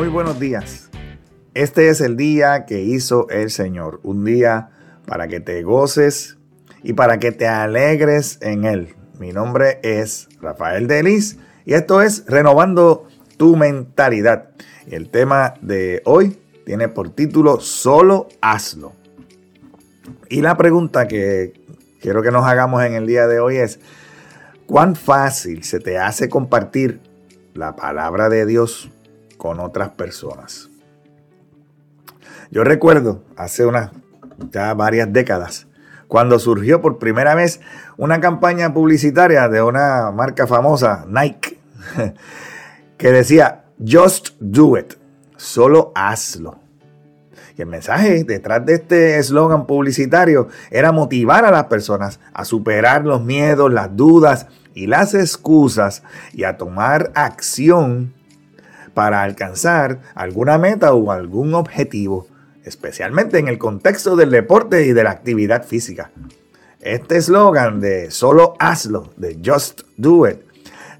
Muy buenos días. Este es el día que hizo el Señor, un día para que te goces y para que te alegres en Él. Mi nombre es Rafael Delis y esto es Renovando tu Mentalidad. El tema de hoy tiene por título Solo hazlo. Y la pregunta que quiero que nos hagamos en el día de hoy es, ¿cuán fácil se te hace compartir la palabra de Dios con otras personas. Yo recuerdo hace unas ya varias décadas cuando surgió por primera vez una campaña publicitaria de una marca famosa, Nike, que decía, just do it, solo hazlo. Y el mensaje detrás de este eslogan publicitario era motivar a las personas a superar los miedos, las dudas y las excusas y a tomar acción para alcanzar alguna meta o algún objetivo, especialmente en el contexto del deporte y de la actividad física. Este eslogan de solo hazlo, de just do it,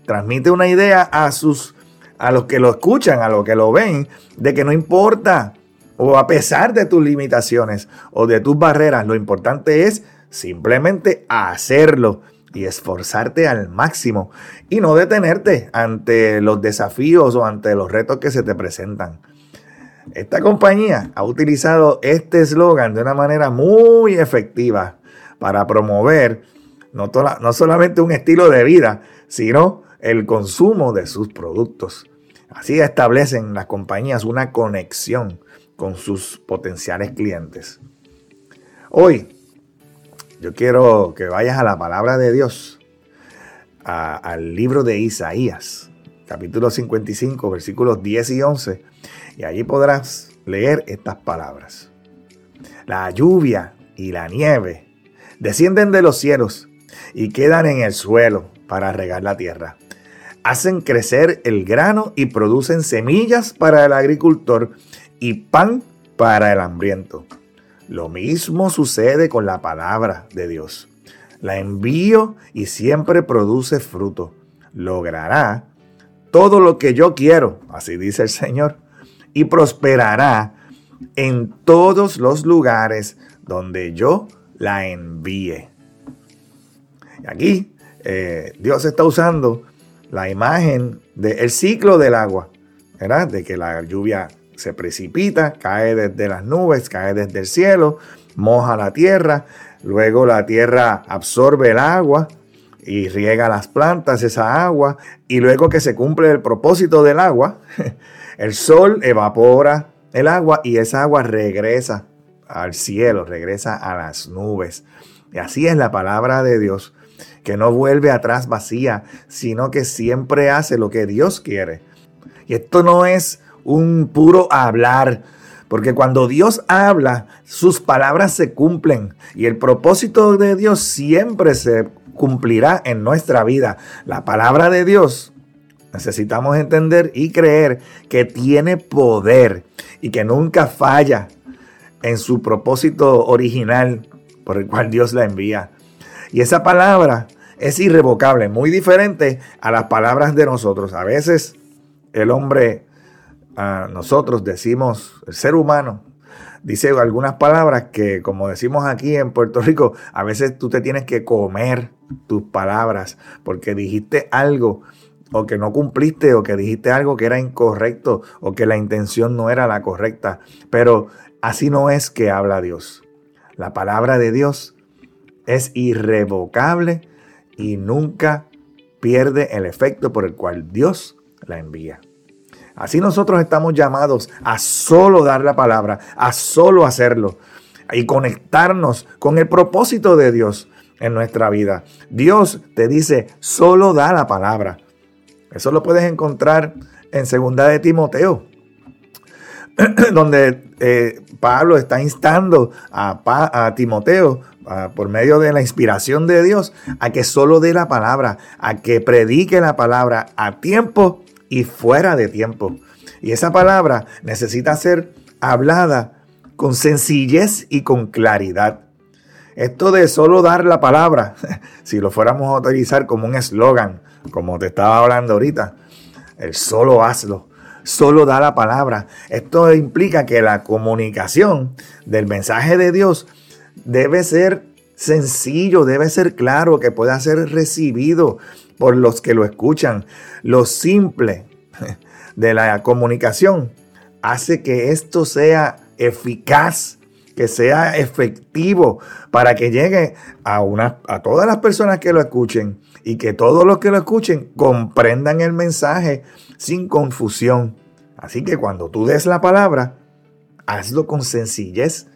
transmite una idea a sus a los que lo escuchan, a los que lo ven, de que no importa o a pesar de tus limitaciones o de tus barreras, lo importante es simplemente hacerlo y esforzarte al máximo y no detenerte ante los desafíos o ante los retos que se te presentan. Esta compañía ha utilizado este eslogan de una manera muy efectiva para promover no, no solamente un estilo de vida, sino el consumo de sus productos. Así establecen las compañías una conexión con sus potenciales clientes. Hoy yo quiero que vayas a la palabra de Dios, al libro de Isaías, capítulo 55, versículos 10 y 11, y allí podrás leer estas palabras. La lluvia y la nieve descienden de los cielos y quedan en el suelo para regar la tierra. Hacen crecer el grano y producen semillas para el agricultor y pan para el hambriento. Lo mismo sucede con la palabra de Dios. La envío y siempre produce fruto. Logrará todo lo que yo quiero, así dice el Señor, y prosperará en todos los lugares donde yo la envíe. Aquí eh, Dios está usando la imagen del ciclo del agua, ¿verdad? De que la lluvia se precipita, cae desde las nubes, cae desde el cielo, moja la tierra, luego la tierra absorbe el agua y riega las plantas esa agua, y luego que se cumple el propósito del agua, el sol evapora el agua y esa agua regresa al cielo, regresa a las nubes. Y así es la palabra de Dios, que no vuelve atrás vacía, sino que siempre hace lo que Dios quiere. Y esto no es un puro hablar. Porque cuando Dios habla, sus palabras se cumplen y el propósito de Dios siempre se cumplirá en nuestra vida. La palabra de Dios necesitamos entender y creer que tiene poder y que nunca falla en su propósito original por el cual Dios la envía. Y esa palabra es irrevocable, muy diferente a las palabras de nosotros. A veces el hombre nosotros decimos, el ser humano, dice algunas palabras que, como decimos aquí en Puerto Rico, a veces tú te tienes que comer tus palabras porque dijiste algo o que no cumpliste o que dijiste algo que era incorrecto o que la intención no era la correcta. Pero así no es que habla Dios. La palabra de Dios es irrevocable y nunca pierde el efecto por el cual Dios la envía. Así nosotros estamos llamados a solo dar la palabra, a solo hacerlo y conectarnos con el propósito de Dios en nuestra vida. Dios te dice, solo da la palabra. Eso lo puedes encontrar en Segunda de Timoteo, donde eh, Pablo está instando a, a Timoteo por medio de la inspiración de Dios a que solo dé la palabra, a que predique la palabra a tiempo y fuera de tiempo. Y esa palabra necesita ser hablada con sencillez y con claridad. Esto de solo dar la palabra, si lo fuéramos a utilizar como un eslogan, como te estaba hablando ahorita, el solo hazlo, solo da la palabra. Esto implica que la comunicación del mensaje de Dios debe ser sencillo, debe ser claro, que pueda ser recibido por los que lo escuchan. Lo simple de la comunicación hace que esto sea eficaz, que sea efectivo para que llegue a, una, a todas las personas que lo escuchen y que todos los que lo escuchen comprendan el mensaje sin confusión. Así que cuando tú des la palabra, hazlo con sencillez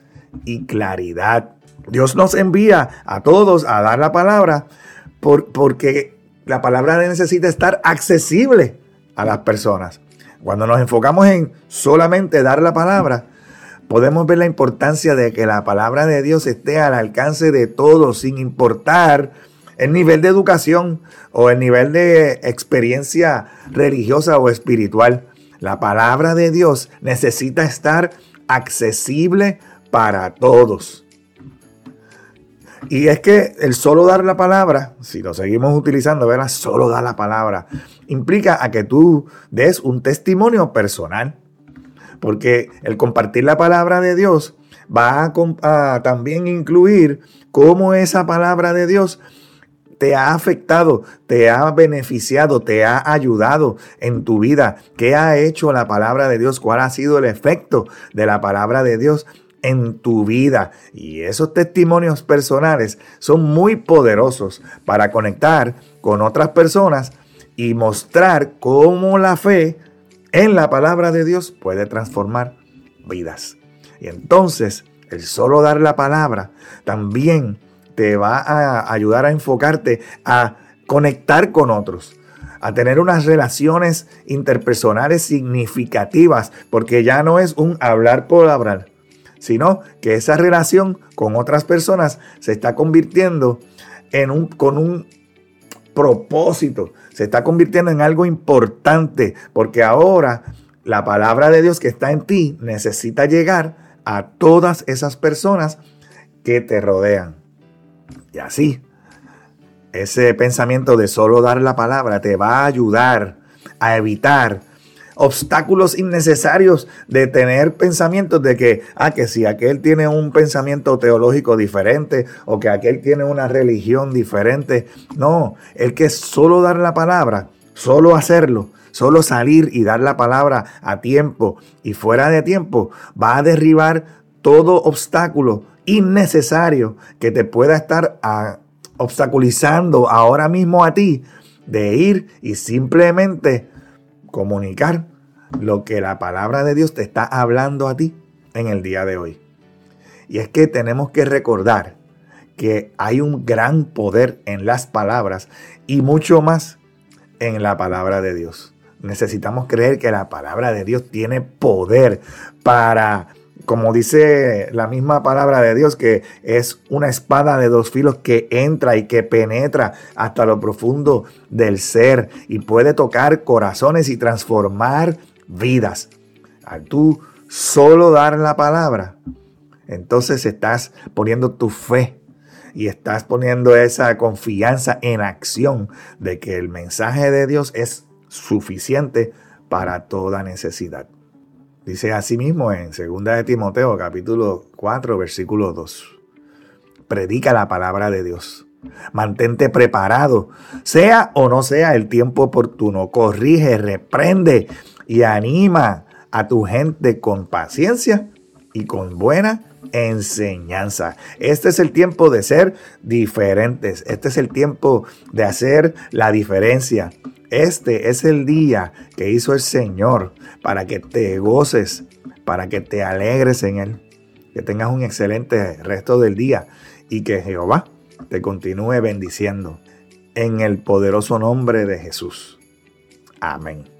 y claridad. Dios nos envía a todos a dar la palabra porque la palabra necesita estar accesible a las personas. Cuando nos enfocamos en solamente dar la palabra, podemos ver la importancia de que la palabra de Dios esté al alcance de todos, sin importar el nivel de educación o el nivel de experiencia religiosa o espiritual. La palabra de Dios necesita estar accesible para todos. Y es que el solo dar la palabra, si lo seguimos utilizando, ¿verdad? Solo dar la palabra, implica a que tú des un testimonio personal. Porque el compartir la palabra de Dios va a, también incluir cómo esa palabra de Dios te ha afectado, te ha beneficiado, te ha ayudado en tu vida. ¿Qué ha hecho la palabra de Dios? ¿Cuál ha sido el efecto de la palabra de Dios en tu vida. Y esos testimonios personales son muy poderosos para conectar con otras personas y mostrar cómo la fe en la palabra de Dios puede transformar vidas. Y entonces, el solo dar la palabra también te va a ayudar a enfocarte a conectar con otros, a tener unas relaciones interpersonales significativas, porque ya no es un hablar por hablar, sino que esa relación con otras personas se está convirtiendo en un, con un propósito, se está convirtiendo en algo importante, porque ahora la palabra de Dios que está en ti necesita llegar a todas esas personas que te rodean. Y así, ese pensamiento de solo dar la palabra te va a ayudar a evitar obstáculos innecesarios de tener pensamientos de que, ah, que si aquel tiene un pensamiento teológico diferente o que aquel tiene una religión diferente. No, el que solo dar la palabra, solo hacerlo, solo salir y dar la palabra a tiempo y fuera de tiempo, va a derribar todo obstáculo innecesario que te pueda estar ah, obstaculizando ahora mismo a ti de ir y simplemente comunicar lo que la palabra de Dios te está hablando a ti en el día de hoy. Y es que tenemos que recordar que hay un gran poder en las palabras y mucho más en la palabra de Dios. Necesitamos creer que la palabra de Dios tiene poder para como dice la misma palabra de Dios, que es una espada de dos filos que entra y que penetra hasta lo profundo del ser y puede tocar corazones y transformar vidas. Al tú solo dar la palabra, entonces estás poniendo tu fe y estás poniendo esa confianza en acción de que el mensaje de Dios es suficiente para toda necesidad. Dice asimismo en 2 de Timoteo capítulo 4 versículo 2. Predica la palabra de Dios. Mantente preparado, sea o no sea el tiempo oportuno. Corrige, reprende y anima a tu gente con paciencia y con buena enseñanza. Este es el tiempo de ser diferentes. Este es el tiempo de hacer la diferencia. Este es el día que hizo el Señor para que te goces, para que te alegres en Él. Que tengas un excelente resto del día y que Jehová te continúe bendiciendo en el poderoso nombre de Jesús. Amén.